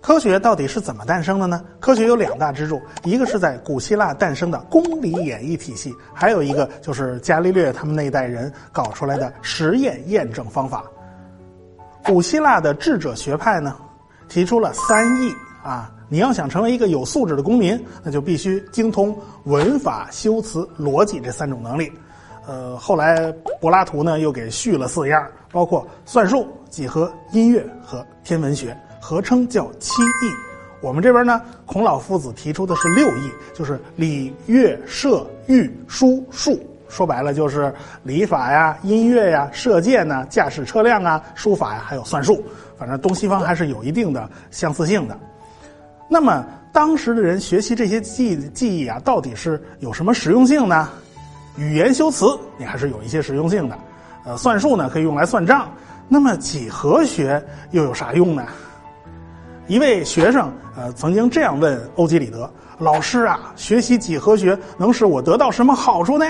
科学到底是怎么诞生的呢？科学有两大支柱，一个是在古希腊诞生的公理演绎体系，还有一个就是伽利略他们那一代人搞出来的实验验证方法。古希腊的智者学派呢，提出了三义啊，你要想成为一个有素质的公民，那就必须精通文法、修辞、逻辑这三种能力。呃，后来柏拉图呢又给续了四样，包括算术、几何、音乐和天文学。合称叫七艺，我们这边呢，孔老夫子提出的是六艺，就是礼乐射御书数，说白了就是礼法呀、音乐呀、射箭呐、驾驶车辆啊、书法呀，还有算术。反正东西方还是有一定的相似性的。那么当时的人学习这些记记忆啊，到底是有什么实用性呢？语言修辞你还是有一些实用性的。呃，算术呢可以用来算账，那么几何学又有啥用呢？一位学生，呃，曾经这样问欧几里得：“老师啊，学习几何学能使我得到什么好处呢？”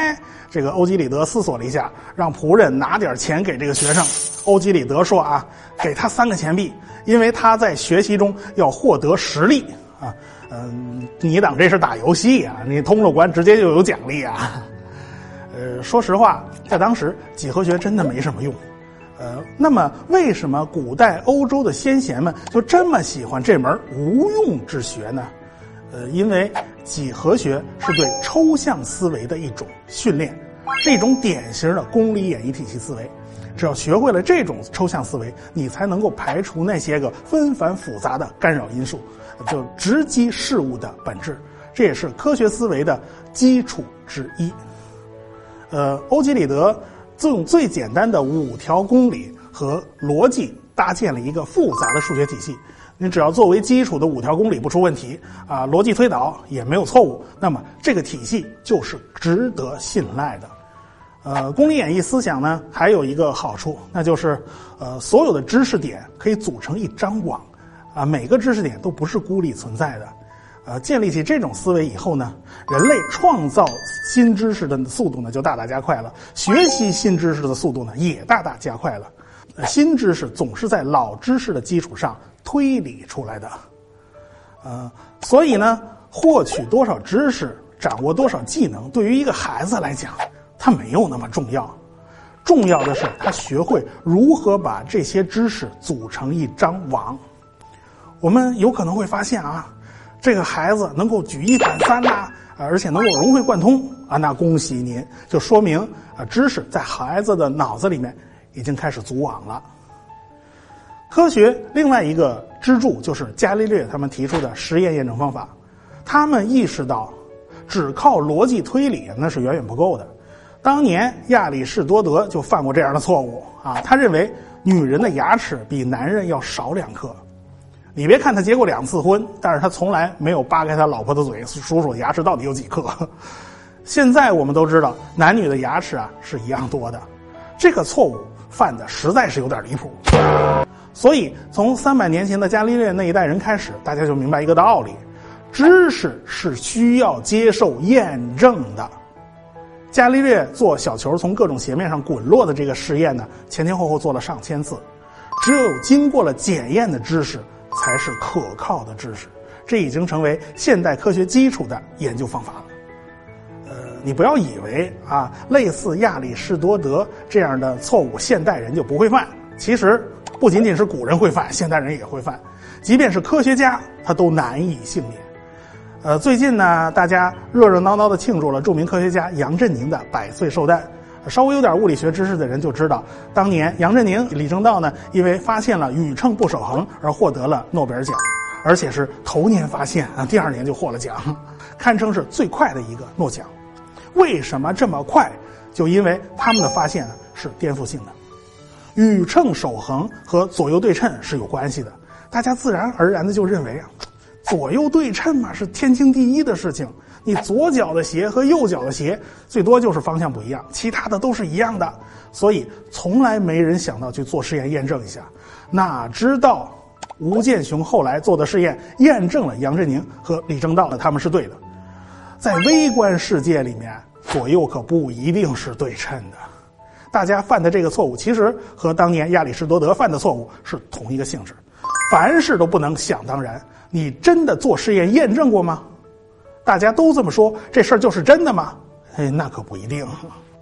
这个欧几里得思索了一下，让仆人拿点钱给这个学生。欧几里得说：“啊，给他三个钱币，因为他在学习中要获得实力啊。嗯，你当这是打游戏啊？你通了关直接就有奖励啊？呃，说实话，在当时几何学真的没什么用。”呃，那么为什么古代欧洲的先贤们就这么喜欢这门无用之学呢？呃，因为几何学是对抽象思维的一种训练，是一种典型的公理演绎体系思维。只要学会了这种抽象思维，你才能够排除那些个纷繁复杂的干扰因素，就直击事物的本质。这也是科学思维的基础之一。呃，欧几里得。用最简单的五条公理和逻辑搭建了一个复杂的数学体系。你只要作为基础的五条公理不出问题啊，逻辑推导也没有错误，那么这个体系就是值得信赖的。呃，公理演绎思想呢，还有一个好处，那就是呃，所有的知识点可以组成一张网啊，每个知识点都不是孤立存在的。呃，建立起这种思维以后呢，人类创造新知识的速度呢就大大加快了，学习新知识的速度呢也大大加快了。新知识总是在老知识的基础上推理出来的，呃，所以呢，获取多少知识，掌握多少技能，对于一个孩子来讲，他没有那么重要，重要的是他学会如何把这些知识组成一张网。我们有可能会发现啊。这个孩子能够举一反三呐，而且能够融会贯通啊，那恭喜您，就说明啊，知识在孩子的脑子里面已经开始组网了。科学另外一个支柱就是伽利略他们提出的实验验证方法，他们意识到，只靠逻辑推理那是远远不够的。当年亚里士多德就犯过这样的错误啊，他认为女人的牙齿比男人要少两颗。你别看他结过两次婚，但是他从来没有扒开他老婆的嘴数数牙齿到底有几颗。现在我们都知道，男女的牙齿啊是一样多的，这个错误犯的实在是有点离谱。所以从三百年前的伽利略那一代人开始，大家就明白一个道理：知识是需要接受验证的。伽利略做小球从各种斜面上滚落的这个实验呢，前前后后做了上千次，只有经过了检验的知识。才是可靠的知识，这已经成为现代科学基础的研究方法了。呃，你不要以为啊，类似亚里士多德这样的错误，现代人就不会犯。其实不仅仅是古人会犯，现代人也会犯。即便是科学家，他都难以幸免。呃，最近呢，大家热热闹闹的庆祝了著名科学家杨振宁的百岁寿诞。稍微有点物理学知识的人就知道，当年杨振宁、李政道呢，因为发现了宇称不守恒而获得了诺贝尔奖，而且是头年发现啊，第二年就获了奖，堪称是最快的一个诺奖。为什么这么快？就因为他们的发现是颠覆性的。宇称守恒和左右对称是有关系的，大家自然而然的就认为啊，左右对称嘛是天经地义的事情。你左脚的鞋和右脚的鞋最多就是方向不一样，其他的都是一样的，所以从来没人想到去做实验验证一下。哪知道吴健雄后来做的试验验证了杨振宁和李政道的他们是对的。在微观世界里面，左右可不一定是对称的。大家犯的这个错误，其实和当年亚里士多德犯的错误是同一个性质。凡事都不能想当然。你真的做试验验证过吗？大家都这么说，这事儿就是真的吗？哎，那可不一定。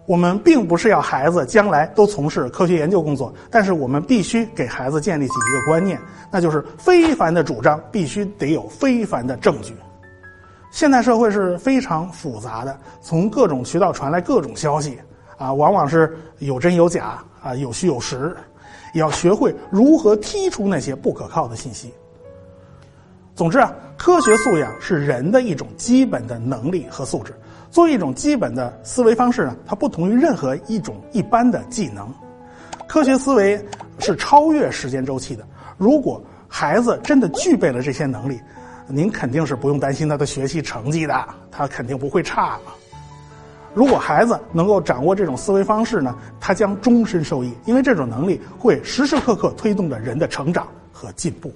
我们并不是要孩子将来都从事科学研究工作，但是我们必须给孩子建立起一个观念，那就是非凡的主张必须得有非凡的证据。现代社会是非常复杂的，从各种渠道传来各种消息，啊，往往是有真有假，啊，有虚有实，也要学会如何剔除那些不可靠的信息。总之啊，科学素养是人的一种基本的能力和素质。作为一种基本的思维方式呢，它不同于任何一种一般的技能。科学思维是超越时间周期的。如果孩子真的具备了这些能力，您肯定是不用担心他的学习成绩的，他肯定不会差。如果孩子能够掌握这种思维方式呢，他将终身受益，因为这种能力会时时刻刻推动着人的成长和进步。